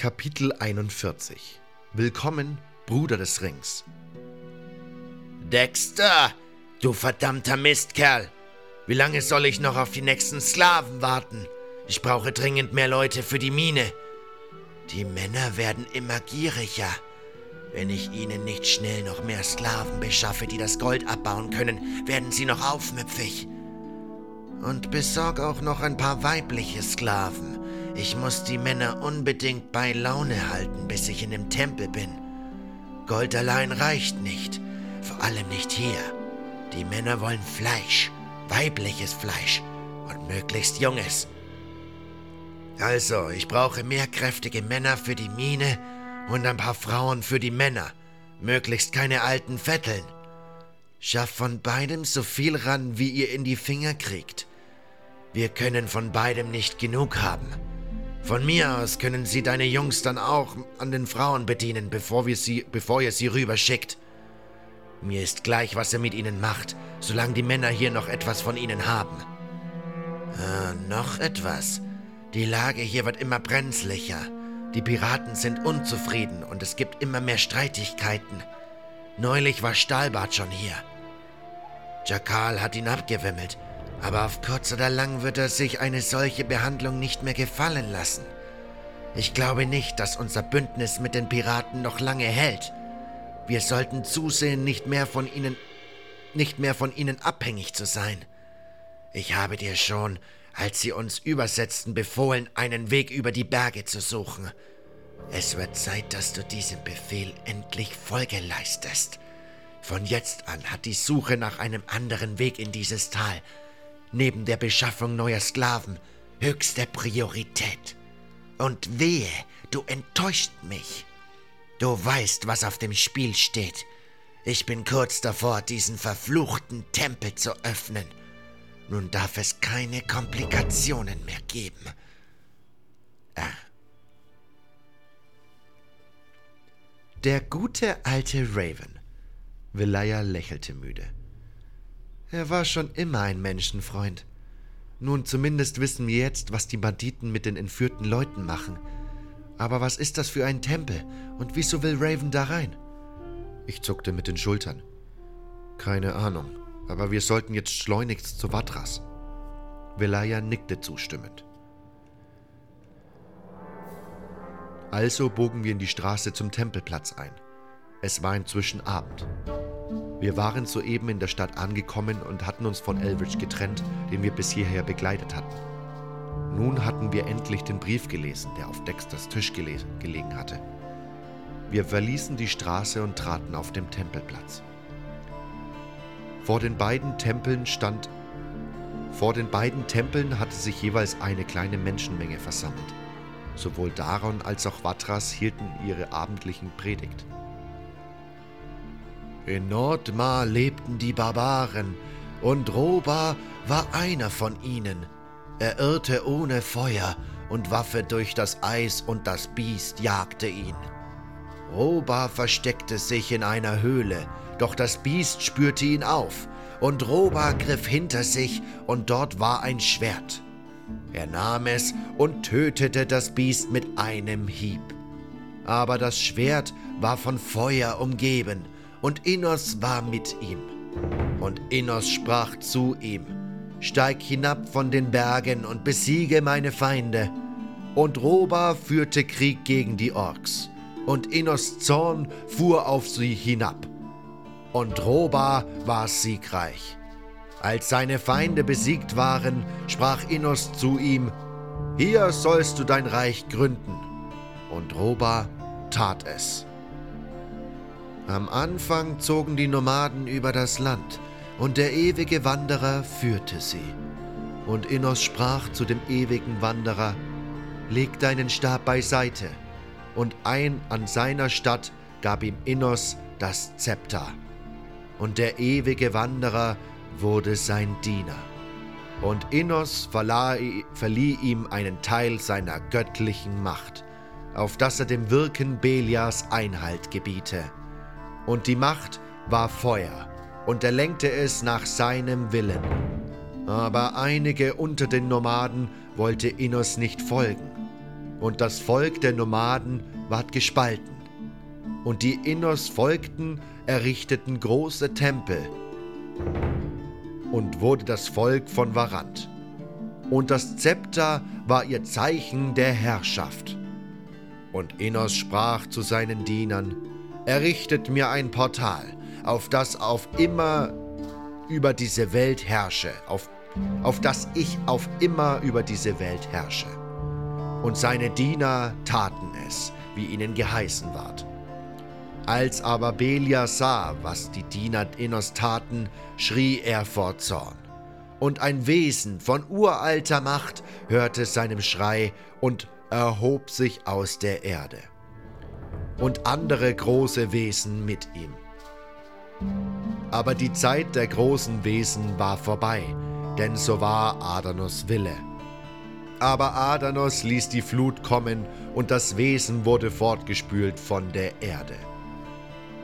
Kapitel 41 Willkommen, Bruder des Rings. Dexter, du verdammter Mistkerl! Wie lange soll ich noch auf die nächsten Sklaven warten? Ich brauche dringend mehr Leute für die Mine. Die Männer werden immer gieriger. Wenn ich ihnen nicht schnell noch mehr Sklaven beschaffe, die das Gold abbauen können, werden sie noch aufmüpfig. Und besorg auch noch ein paar weibliche Sklaven. Ich muss die Männer unbedingt bei Laune halten, bis ich in dem Tempel bin. Gold allein reicht nicht, vor allem nicht hier. Die Männer wollen Fleisch, weibliches Fleisch und möglichst junges. Also, ich brauche mehr kräftige Männer für die Mine und ein paar Frauen für die Männer. Möglichst keine alten Vetteln. Schafft von beidem so viel ran, wie ihr in die Finger kriegt. Wir können von beidem nicht genug haben. Von mir aus können sie deine Jungs dann auch an den Frauen bedienen, bevor, wir sie, bevor ihr sie rüberschickt. Mir ist gleich, was ihr mit ihnen macht, solange die Männer hier noch etwas von ihnen haben. Ah, noch etwas. Die Lage hier wird immer brenzlicher. Die Piraten sind unzufrieden und es gibt immer mehr Streitigkeiten. Neulich war Stahlbart schon hier. Jakal hat ihn abgewimmelt, aber auf kurz oder lang wird er sich eine solche Behandlung nicht mehr gefallen lassen. Ich glaube nicht, dass unser Bündnis mit den Piraten noch lange hält. Wir sollten zusehen, nicht mehr von ihnen, nicht mehr von ihnen abhängig zu sein. Ich habe dir schon, als sie uns übersetzten, befohlen, einen Weg über die Berge zu suchen. Es wird Zeit, dass du diesem Befehl endlich Folge leistest. Von jetzt an hat die Suche nach einem anderen Weg in dieses Tal neben der Beschaffung neuer Sklaven höchste Priorität. Und wehe, du enttäuscht mich. Du weißt, was auf dem Spiel steht. Ich bin kurz davor, diesen verfluchten Tempel zu öffnen. Nun darf es keine Komplikationen mehr geben. R. Der gute alte Raven. Velaya lächelte müde. Er war schon immer ein Menschenfreund. Nun, zumindest wissen wir jetzt, was die Banditen mit den entführten Leuten machen. Aber was ist das für ein Tempel und wieso will Raven da rein? Ich zuckte mit den Schultern. Keine Ahnung, aber wir sollten jetzt schleunigst zu Vatras. Velaya nickte zustimmend. Also bogen wir in die Straße zum Tempelplatz ein. Es war inzwischen Abend. Wir waren soeben in der Stadt angekommen und hatten uns von Elrich getrennt, den wir bis hierher begleitet hatten. Nun hatten wir endlich den Brief gelesen, der auf Dexters Tisch gelesen, gelegen hatte. Wir verließen die Straße und traten auf den Tempelplatz. Vor den beiden Tempeln stand vor den beiden Tempeln hatte sich jeweils eine kleine Menschenmenge versammelt. Sowohl Daron als auch Vatras hielten ihre abendlichen Predigt. In Nordmar lebten die Barbaren, und Roba war einer von ihnen. Er irrte ohne Feuer und Waffe durch das Eis, und das Biest jagte ihn. Roba versteckte sich in einer Höhle, doch das Biest spürte ihn auf, und Roba griff hinter sich, und dort war ein Schwert. Er nahm es und tötete das Biest mit einem Hieb. Aber das Schwert war von Feuer umgeben, und Innos war mit ihm. Und Innos sprach zu ihm, Steig hinab von den Bergen und besiege meine Feinde. Und Roba führte Krieg gegen die Orks, und Innos Zorn fuhr auf sie hinab. Und Roba war siegreich. Als seine Feinde besiegt waren, sprach Innos zu ihm, Hier sollst du dein Reich gründen. Und Roba tat es. Am Anfang zogen die Nomaden über das Land, und der ewige Wanderer führte sie. Und Innos sprach zu dem ewigen Wanderer, Leg deinen Stab beiseite, und ein an seiner Stadt gab ihm Innos das Zepter. Und der ewige Wanderer wurde sein Diener. Und Innos verlieh, ihm einen Teil seiner göttlichen Macht, auf dass er dem Wirken Belias Einhalt gebiete und die Macht war Feuer, und er lenkte es nach seinem Willen. Aber einige unter den Nomaden wollte Innos nicht folgen. und das Volk der Nomaden ward gespalten. Und die Innos folgten, errichteten große Tempel und wurde das Volk von Varant. Und das Zepter war ihr Zeichen der Herrschaft. Und Innos sprach zu seinen Dienern, Errichtet mir ein Portal, auf das auf immer über diese Welt herrsche, auf, auf das ich auf immer über diese Welt herrsche. Und seine Diener taten es, wie ihnen geheißen ward. Als aber Belia sah, was die Diener Innos taten, schrie er vor Zorn. Und ein Wesen von uralter Macht hörte seinem Schrei und erhob sich aus der Erde. Und andere große Wesen mit ihm. Aber die Zeit der großen Wesen war vorbei, denn so war Adanos Wille. Aber Adanos ließ die Flut kommen und das Wesen wurde fortgespült von der Erde.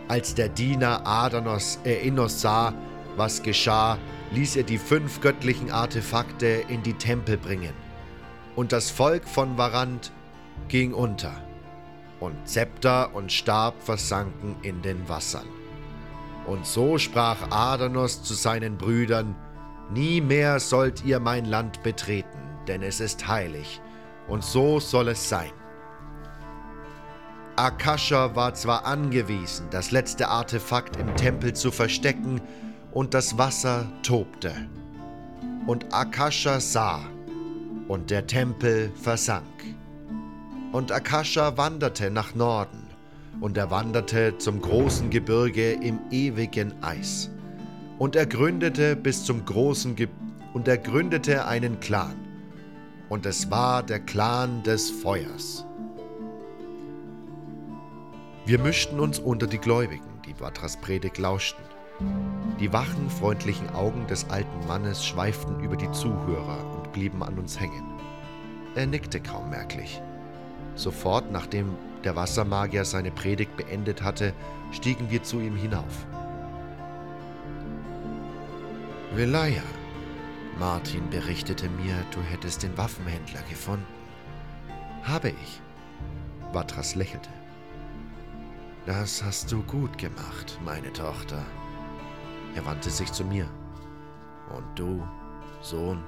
Als der Diener Adanos Erinnos sah, was geschah, ließ er die fünf göttlichen Artefakte in die Tempel bringen. Und das Volk von Varant ging unter, und Zepter und Stab versanken in den Wassern. Und so sprach Adanos zu seinen Brüdern, Nie mehr sollt ihr mein Land betreten, denn es ist heilig, und so soll es sein. Akasha war zwar angewiesen, das letzte Artefakt im Tempel zu verstecken, und das Wasser tobte. Und Akasha sah, und der Tempel versank. Und Akasha wanderte nach Norden, und er wanderte zum großen Gebirge im ewigen Eis. Und er gründete bis zum großen Ge und er gründete einen Clan. Und es war der Clan des Feuers. Wir mischten uns unter die Gläubigen, die Vatras Predigt lauschten. Die wachen, freundlichen Augen des alten Mannes schweiften über die Zuhörer und blieben an uns hängen. Er nickte kaum merklich. Sofort, nachdem der Wassermagier seine Predigt beendet hatte, stiegen wir zu ihm hinauf. Velaya, Martin berichtete mir, du hättest den Waffenhändler gefunden. Habe ich. Vatras lächelte. Das hast du gut gemacht, meine Tochter. Er wandte sich zu mir. Und du, Sohn,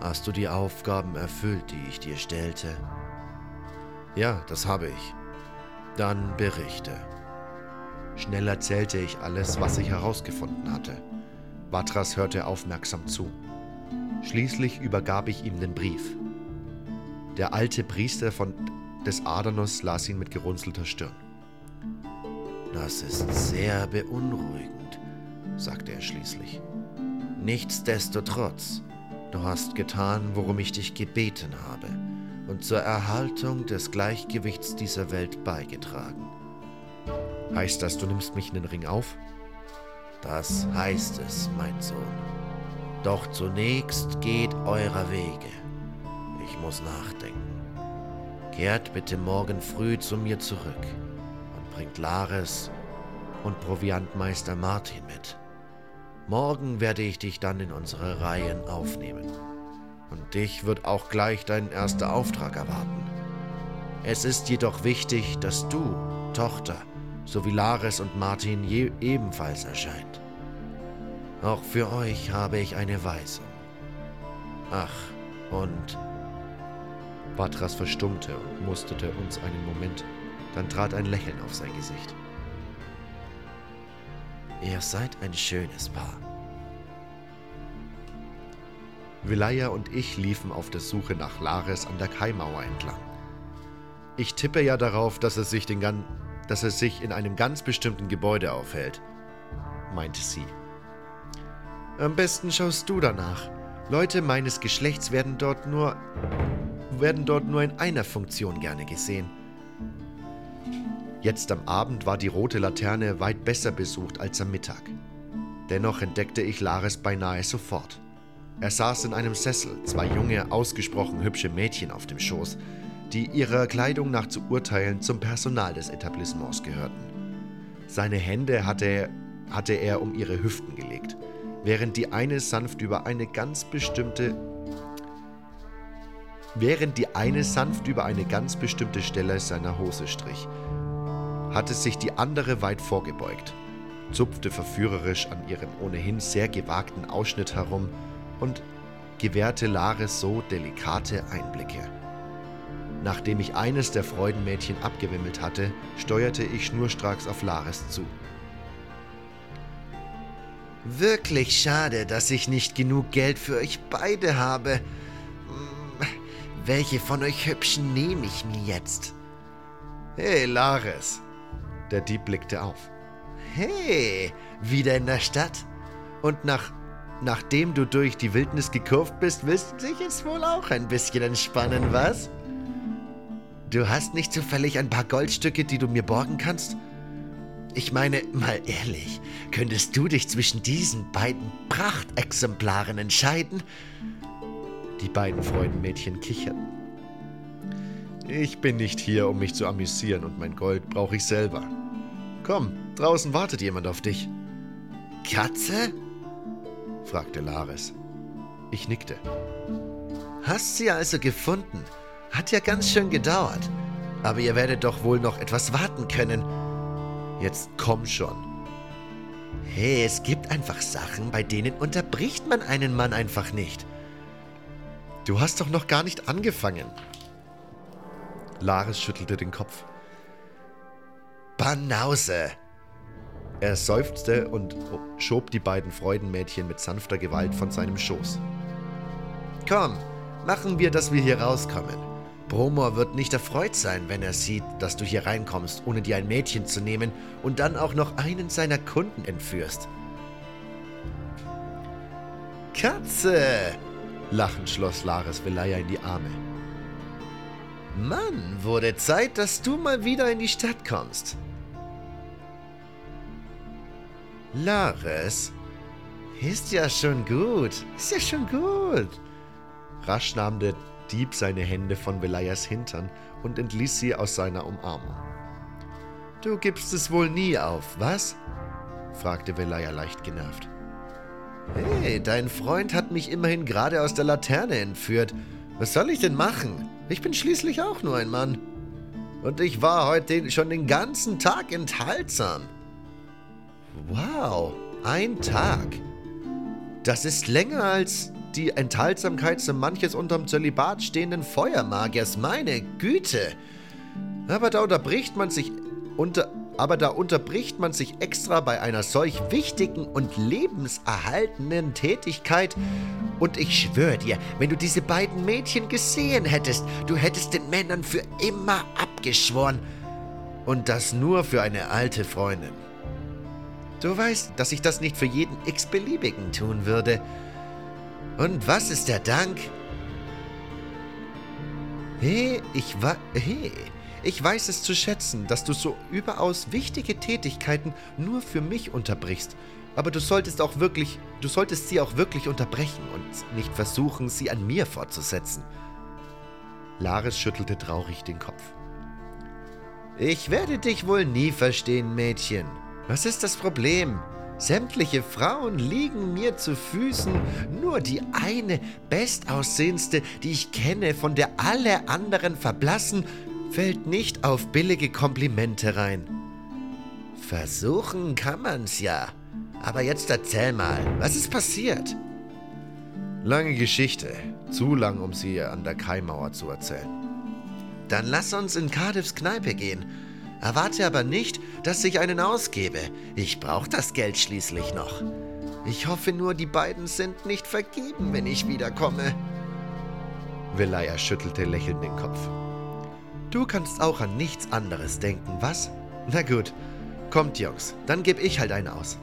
hast du die Aufgaben erfüllt, die ich dir stellte? Ja, das habe ich. Dann berichte. Schnell erzählte ich alles, was ich herausgefunden hatte. Vatras hörte aufmerksam zu. Schließlich übergab ich ihm den Brief. Der alte Priester von des Adanos las ihn mit gerunzelter Stirn. Das ist sehr beunruhigend, sagte er schließlich. Nichtsdestotrotz, du hast getan, worum ich dich gebeten habe, und zur Erhaltung des Gleichgewichts dieser Welt beigetragen. Heißt das, du nimmst mich in den Ring auf? Das heißt es, mein Sohn. Doch zunächst geht eurer Wege. Ich muss nachdenken. Kehrt bitte morgen früh zu mir zurück bringt Lares und Proviantmeister Martin mit. Morgen werde ich dich dann in unsere Reihen aufnehmen. Und dich wird auch gleich dein erster Auftrag erwarten. Es ist jedoch wichtig, dass du, Tochter, sowie Lares und Martin je ebenfalls erscheint. Auch für euch habe ich eine Weisung. Ach, und... Vatras verstummte und musterte uns einen Moment dann trat ein Lächeln auf sein Gesicht. Ihr seid ein schönes Paar. Vilaya und ich liefen auf der Suche nach Lares an der Kaimauer entlang. Ich tippe ja darauf, dass er sich, den, dass er sich in einem ganz bestimmten Gebäude aufhält, meinte sie. Am besten schaust du danach. Leute meines Geschlechts werden dort nur werden dort nur in einer Funktion gerne gesehen. Jetzt am Abend war die rote Laterne weit besser besucht als am Mittag. Dennoch entdeckte ich Lares beinahe sofort. Er saß in einem Sessel, zwei junge, ausgesprochen hübsche Mädchen auf dem Schoß, die ihrer Kleidung nach zu urteilen zum Personal des Etablissements gehörten. Seine Hände hatte er, hatte er um ihre Hüften gelegt, während die eine sanft über eine ganz bestimmte während die eine sanft über eine ganz bestimmte Stelle seiner Hose strich, hatte sich die andere weit vorgebeugt, zupfte verführerisch an ihrem ohnehin sehr gewagten Ausschnitt herum und gewährte Lares so delikate Einblicke. Nachdem ich eines der Freudenmädchen abgewimmelt hatte, steuerte ich schnurstracks auf Lares zu. Wirklich schade, dass ich nicht genug Geld für euch beide habe. Hm, welche von euch Hübschen nehme ich mir jetzt? Hey, Lares. Der Dieb blickte auf. Hey, wieder in der Stadt? Und nach, nachdem du durch die Wildnis gekurft bist, willst du dich jetzt wohl auch ein bisschen entspannen, was? Du hast nicht zufällig ein paar Goldstücke, die du mir borgen kannst? Ich meine, mal ehrlich, könntest du dich zwischen diesen beiden Prachtexemplaren entscheiden? Die beiden Freudenmädchen kicherten. Ich bin nicht hier, um mich zu amüsieren und mein Gold brauche ich selber. Komm, draußen wartet jemand auf dich. Katze? Fragte Laris. Ich nickte. Hast sie also gefunden? Hat ja ganz schön gedauert. Aber ihr werdet doch wohl noch etwas warten können. Jetzt komm schon. Hey, es gibt einfach Sachen, bei denen unterbricht man einen Mann einfach nicht. Du hast doch noch gar nicht angefangen. Laris schüttelte den Kopf. Banause! Er seufzte und schob die beiden Freudenmädchen mit sanfter Gewalt von seinem Schoß. Komm, machen wir, dass wir hier rauskommen. Bromor wird nicht erfreut sein, wenn er sieht, dass du hier reinkommst, ohne dir ein Mädchen zu nehmen und dann auch noch einen seiner Kunden entführst. Katze! Lachend schloss Laris Velaya in die Arme. Mann, wurde Zeit, dass du mal wieder in die Stadt kommst. Lares, ist ja schon gut, ist ja schon gut. Rasch nahm der Dieb seine Hände von Velayas Hintern und entließ sie aus seiner Umarmung. Du gibst es wohl nie auf, was? fragte Velaya leicht genervt. Hey, dein Freund hat mich immerhin gerade aus der Laterne entführt. Was soll ich denn machen? Ich bin schließlich auch nur ein Mann. Und ich war heute schon den ganzen Tag enthaltsam. Wow, ein Tag. Das ist länger als die Enthaltsamkeit so manches unterm Zölibat stehenden Feuermagiers, meine Güte. Aber da unterbricht man sich unter, aber da unterbricht man sich extra bei einer solch wichtigen und lebenserhaltenden Tätigkeit. Und ich schwöre dir, wenn du diese beiden Mädchen gesehen hättest, du hättest den Männern für immer abgeschworen. Und das nur für eine alte Freundin. Du weißt, dass ich das nicht für jeden x-beliebigen tun würde. Und was ist der Dank? Hey, ich war. Hey, ich weiß es zu schätzen, dass du so überaus wichtige Tätigkeiten nur für mich unterbrichst. Aber du solltest auch wirklich, du solltest sie auch wirklich unterbrechen und nicht versuchen, sie an mir fortzusetzen. Laris schüttelte traurig den Kopf. Ich werde dich wohl nie verstehen, Mädchen. Was ist das Problem? Sämtliche Frauen liegen mir zu Füßen, nur die eine bestaussehendste, die ich kenne, von der alle anderen verblassen, fällt nicht auf billige Komplimente rein. Versuchen kann man's ja. Aber jetzt erzähl mal, was ist passiert? Lange Geschichte, zu lang, um sie an der Kaimauer zu erzählen. Dann lass uns in Cardiffs Kneipe gehen. Erwarte aber nicht, dass ich einen ausgebe. Ich brauche das Geld schließlich noch. Ich hoffe nur, die beiden sind nicht vergeben, wenn ich wiederkomme. Velaya schüttelte lächelnd den Kopf. Du kannst auch an nichts anderes denken, was? Na gut, kommt Jungs, dann gebe ich halt einen aus.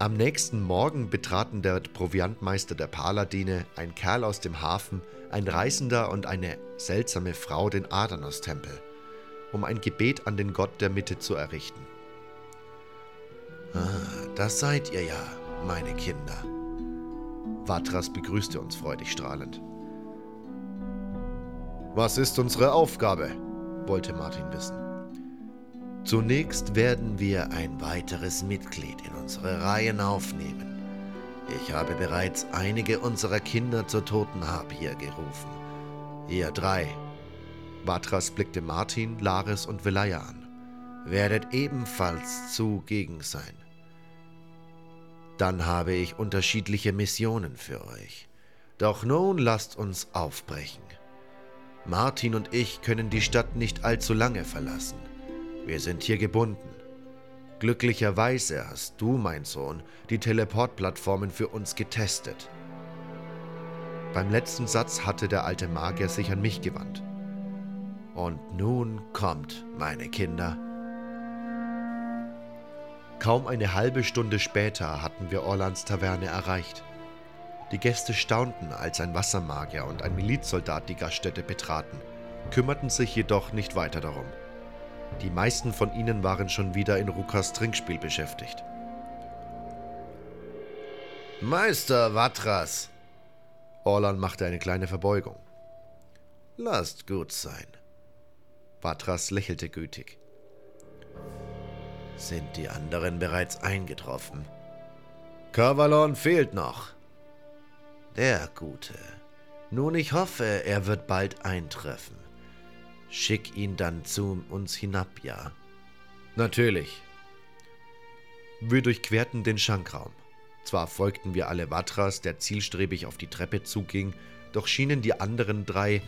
Am nächsten Morgen betraten der Proviantmeister der Paladine, ein Kerl aus dem Hafen, ein Reisender und eine seltsame Frau den Adanos-Tempel, um ein Gebet an den Gott der Mitte zu errichten. Ah, das seid ihr ja, meine Kinder. Vatras begrüßte uns freudig strahlend. Was ist unsere Aufgabe? wollte Martin wissen. Zunächst werden wir ein weiteres Mitglied in unsere Reihen aufnehmen. Ich habe bereits einige unserer Kinder zur Totenhabgier gerufen. Ihr drei. Vatras blickte Martin, Laris und Velaya an. Werdet ebenfalls zugegen sein. Dann habe ich unterschiedliche Missionen für euch. Doch nun lasst uns aufbrechen. Martin und ich können die Stadt nicht allzu lange verlassen. Wir sind hier gebunden. Glücklicherweise hast du, mein Sohn, die Teleportplattformen für uns getestet. Beim letzten Satz hatte der alte Magier sich an mich gewandt. Und nun kommt, meine Kinder. Kaum eine halbe Stunde später hatten wir Orlands Taverne erreicht. Die Gäste staunten, als ein Wassermagier und ein Milizsoldat die Gaststätte betraten, kümmerten sich jedoch nicht weiter darum. Die meisten von ihnen waren schon wieder in Rukas Trinkspiel beschäftigt. Meister Watras! Orlan machte eine kleine Verbeugung. Lasst gut sein. Watras lächelte gütig. Sind die anderen bereits eingetroffen? Kavalon fehlt noch. Der Gute. Nun, ich hoffe, er wird bald eintreffen. Schick ihn dann zu uns hinab, ja? Natürlich. Wir durchquerten den Schankraum. Zwar folgten wir alle Vatras, der zielstrebig auf die Treppe zuging, doch schienen die anderen drei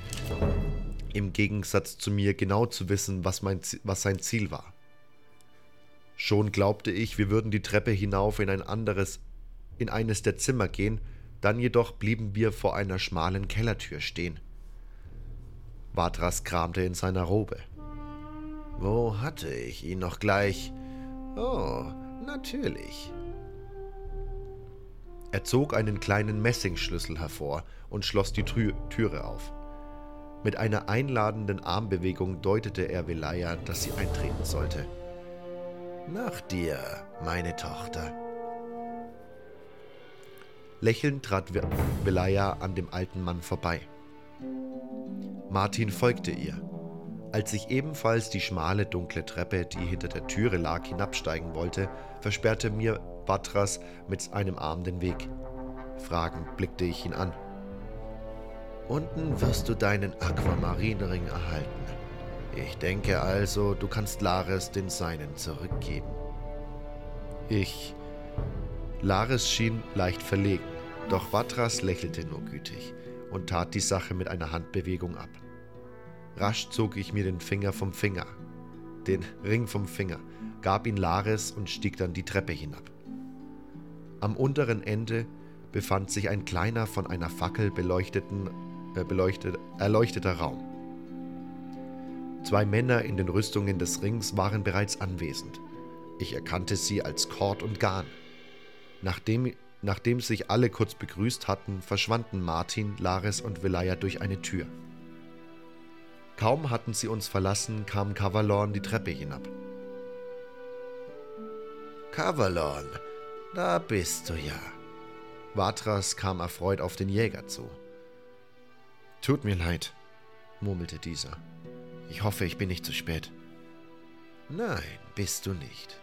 im Gegensatz zu mir genau zu wissen, was, mein, was sein Ziel war. Schon glaubte ich, wir würden die Treppe hinauf in ein anderes, in eines der Zimmer gehen, dann jedoch blieben wir vor einer schmalen Kellertür stehen. Vatras kramte in seiner Robe. Wo hatte ich ihn noch gleich? Oh, natürlich. Er zog einen kleinen Messingschlüssel hervor und schloss die Tür Türe auf. Mit einer einladenden Armbewegung deutete er Velaya, dass sie eintreten sollte. Nach dir, meine Tochter. Lächelnd trat Velaya an dem alten Mann vorbei. Martin folgte ihr. Als ich ebenfalls die schmale, dunkle Treppe, die hinter der Türe lag, hinabsteigen wollte, versperrte mir Batras mit einem Arm den Weg. Fragend blickte ich ihn an. Unten wirst du deinen Aquamarinring erhalten. Ich denke also, du kannst Lares den seinen zurückgeben. Ich. Lares schien leicht verlegen, doch Vatras lächelte nur gütig und tat die Sache mit einer Handbewegung ab. Rasch zog ich mir den Finger vom Finger, den Ring vom Finger, gab ihn Lares und stieg dann die Treppe hinab. Am unteren Ende befand sich ein kleiner, von einer Fackel beleuchteten, äh, beleuchtet, erleuchteter Raum. Zwei Männer in den Rüstungen des Rings waren bereits anwesend. Ich erkannte sie als Kord und Garn. Nachdem Nachdem sich alle kurz begrüßt hatten, verschwanden Martin, Lares und Velaya durch eine Tür. Kaum hatten sie uns verlassen, kam Kavalorn die Treppe hinab. Kavalorn, da bist du ja. Vatras kam erfreut auf den Jäger zu. Tut mir leid, murmelte dieser. Ich hoffe, ich bin nicht zu spät. Nein, bist du nicht.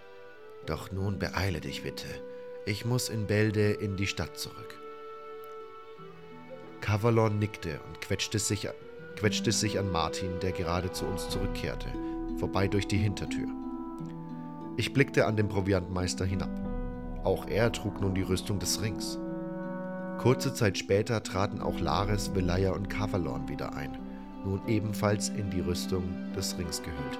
Doch nun beeile dich bitte. Ich muss in Bälde in die Stadt zurück. Kavalon nickte und quetschte sich, quetschte sich an Martin, der gerade zu uns zurückkehrte, vorbei durch die Hintertür. Ich blickte an den Proviantmeister hinab. Auch er trug nun die Rüstung des Rings. Kurze Zeit später traten auch Lares, Velaya und Kavalon wieder ein, nun ebenfalls in die Rüstung des Rings gehüllt.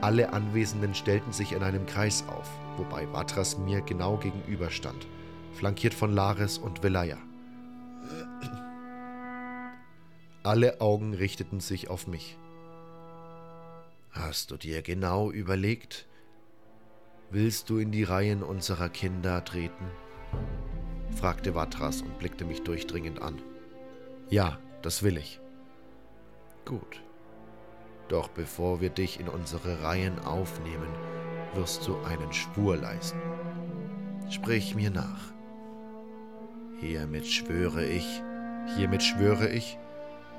Alle Anwesenden stellten sich in einem Kreis auf, wobei Vatras mir genau gegenüberstand, flankiert von Lares und Velaya. Alle Augen richteten sich auf mich. Hast du dir genau überlegt? Willst du in die Reihen unserer Kinder treten? fragte Vatras und blickte mich durchdringend an. Ja, das will ich. Gut. Doch bevor wir dich in unsere Reihen aufnehmen, wirst du einen Schwur leisten. Sprich mir nach. Hiermit schwöre ich, hiermit schwöre ich,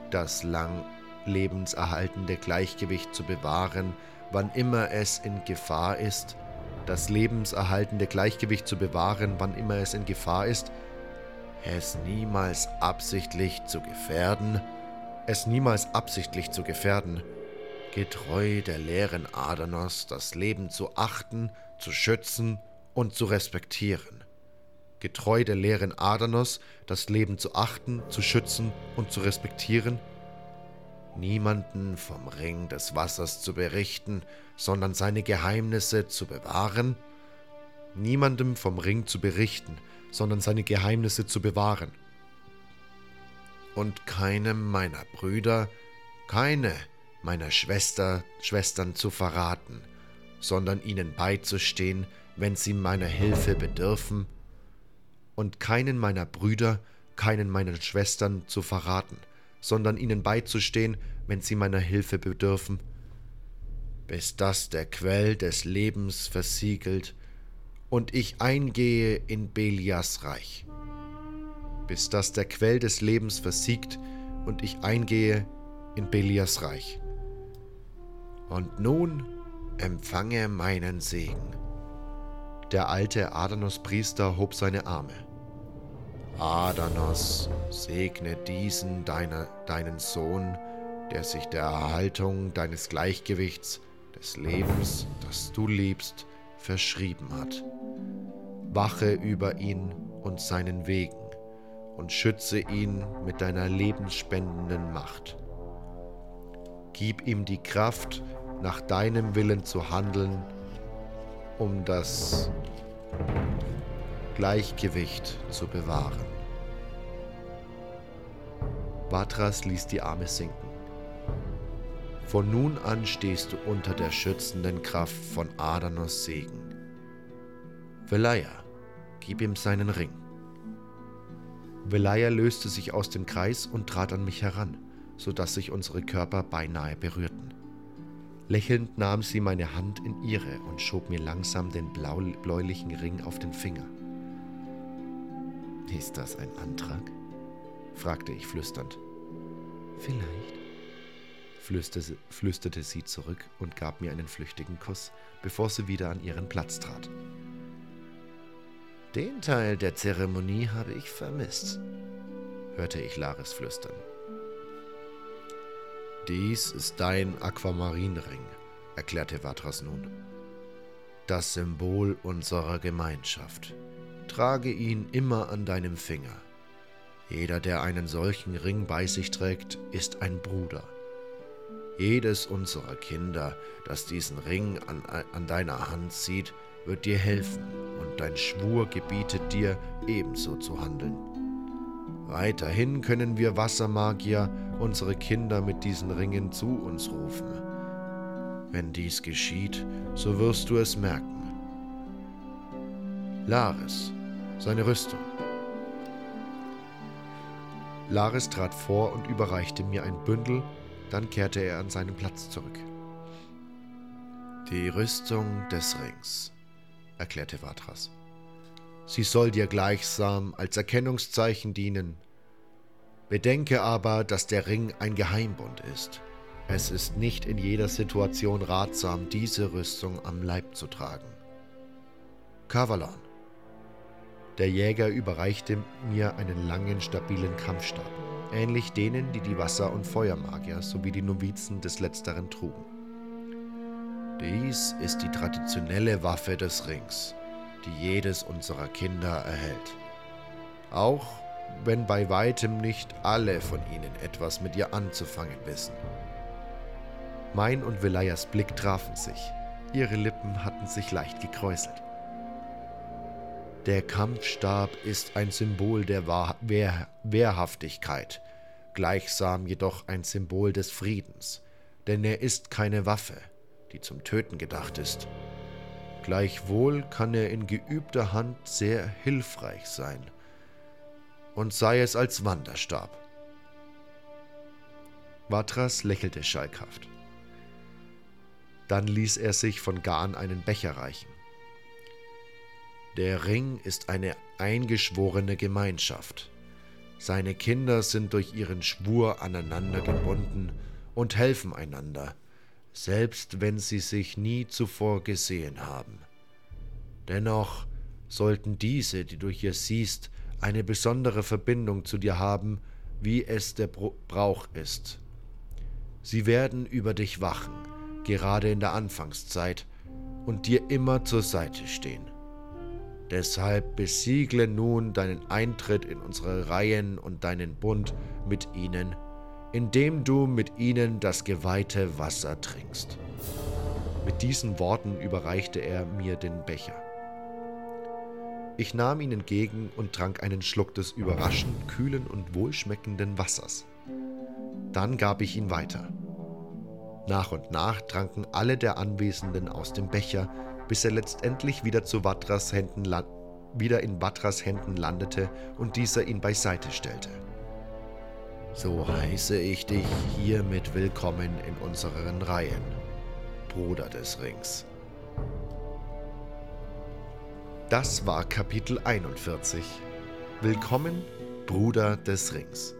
das lang lebenserhaltende Gleichgewicht zu bewahren wann immer es in Gefahr ist, das lebenserhaltende Gleichgewicht zu bewahren, wann immer es in Gefahr ist, es niemals absichtlich zu gefährden, es niemals absichtlich zu gefährden, getreu der Lehren Adanos das Leben zu achten, zu schützen und zu respektieren. Getreu der Lehren Adanos das Leben zu achten, zu schützen und zu respektieren. Niemanden vom Ring des Wassers zu berichten, sondern seine Geheimnisse zu bewahren. Niemandem vom Ring zu berichten, sondern seine Geheimnisse zu bewahren. Und keinem meiner Brüder, keine meiner Schwester, Schwestern zu verraten, sondern ihnen beizustehen, wenn sie meiner Hilfe bedürfen, und keinen meiner Brüder, keinen meiner Schwestern zu verraten, sondern ihnen beizustehen, wenn sie meiner Hilfe bedürfen, bis das der Quell des Lebens versiegelt und ich eingehe in Belias Reich. Bis das der Quell des Lebens versiegt und ich eingehe in Belias Reich. Und nun empfange meinen Segen. Der alte Adanos-Priester hob seine Arme. Adanos, segne diesen deiner, deinen Sohn, der sich der Erhaltung deines Gleichgewichts, des Lebens, das du liebst, verschrieben hat. Wache über ihn und seinen Wegen und schütze ihn mit deiner lebensspendenden Macht. Gib ihm die Kraft, nach deinem Willen zu handeln, um das Gleichgewicht zu bewahren. Vatras ließ die Arme sinken. Von nun an stehst du unter der schützenden Kraft von Adanos Segen. Velaya, gib ihm seinen Ring. Velaya löste sich aus dem Kreis und trat an mich heran, sodass sich unsere Körper beinahe berührten. Lächelnd nahm sie meine Hand in ihre und schob mir langsam den blau bläulichen Ring auf den Finger. Ist das ein Antrag? fragte ich flüsternd. Vielleicht, flüsterte, flüsterte sie zurück und gab mir einen flüchtigen Kuss, bevor sie wieder an ihren Platz trat. Den Teil der Zeremonie habe ich vermisst, hörte ich Laris flüstern. Dies ist dein Aquamarinring, erklärte Vatras nun. Das Symbol unserer Gemeinschaft. Trage ihn immer an deinem Finger. Jeder, der einen solchen Ring bei sich trägt, ist ein Bruder. Jedes unserer Kinder, das diesen Ring an, an deiner Hand zieht, wird dir helfen und dein Schwur gebietet dir, ebenso zu handeln. Weiterhin können wir Wassermagier unsere Kinder mit diesen Ringen zu uns rufen. Wenn dies geschieht, so wirst du es merken. Laris, seine Rüstung. Laris trat vor und überreichte mir ein Bündel, dann kehrte er an seinen Platz zurück. Die Rüstung des Rings, erklärte Vatras. Sie soll dir gleichsam als Erkennungszeichen dienen. Bedenke aber, dass der Ring ein Geheimbund ist. Es ist nicht in jeder Situation ratsam, diese Rüstung am Leib zu tragen. Kavalon. Der Jäger überreichte mir einen langen, stabilen Kampfstab, ähnlich denen, die die Wasser- und Feuermagier sowie die Novizen des Letzteren trugen. Dies ist die traditionelle Waffe des Rings die jedes unserer Kinder erhält. Auch wenn bei weitem nicht alle von ihnen etwas mit ihr anzufangen wissen. Mein und Velayas Blick trafen sich. Ihre Lippen hatten sich leicht gekräuselt. Der Kampfstab ist ein Symbol der Wahr Wehr Wehrhaftigkeit, gleichsam jedoch ein Symbol des Friedens, denn er ist keine Waffe, die zum Töten gedacht ist, Gleichwohl kann er in geübter Hand sehr hilfreich sein, und sei es als Wanderstab. Vatras lächelte schalkhaft. Dann ließ er sich von Garn einen Becher reichen. Der Ring ist eine eingeschworene Gemeinschaft. Seine Kinder sind durch ihren Schwur aneinander gebunden und helfen einander, selbst wenn sie sich nie zuvor gesehen haben. Dennoch sollten diese, die du hier siehst, eine besondere Verbindung zu dir haben, wie es der Brauch ist. Sie werden über dich wachen, gerade in der Anfangszeit, und dir immer zur Seite stehen. Deshalb besiegle nun deinen Eintritt in unsere Reihen und deinen Bund mit ihnen, indem du mit ihnen das geweihte Wasser trinkst. Mit diesen Worten überreichte er mir den Becher. Ich nahm ihn entgegen und trank einen Schluck des überraschend kühlen und wohlschmeckenden Wassers. Dann gab ich ihn weiter. Nach und nach tranken alle der Anwesenden aus dem Becher, bis er letztendlich wieder, zu Vatras Händen wieder in Vatras Händen landete und dieser ihn beiseite stellte. So heiße ich dich hiermit willkommen in unseren Reihen, Bruder des Rings. Das war Kapitel 41. Willkommen, Bruder des Rings.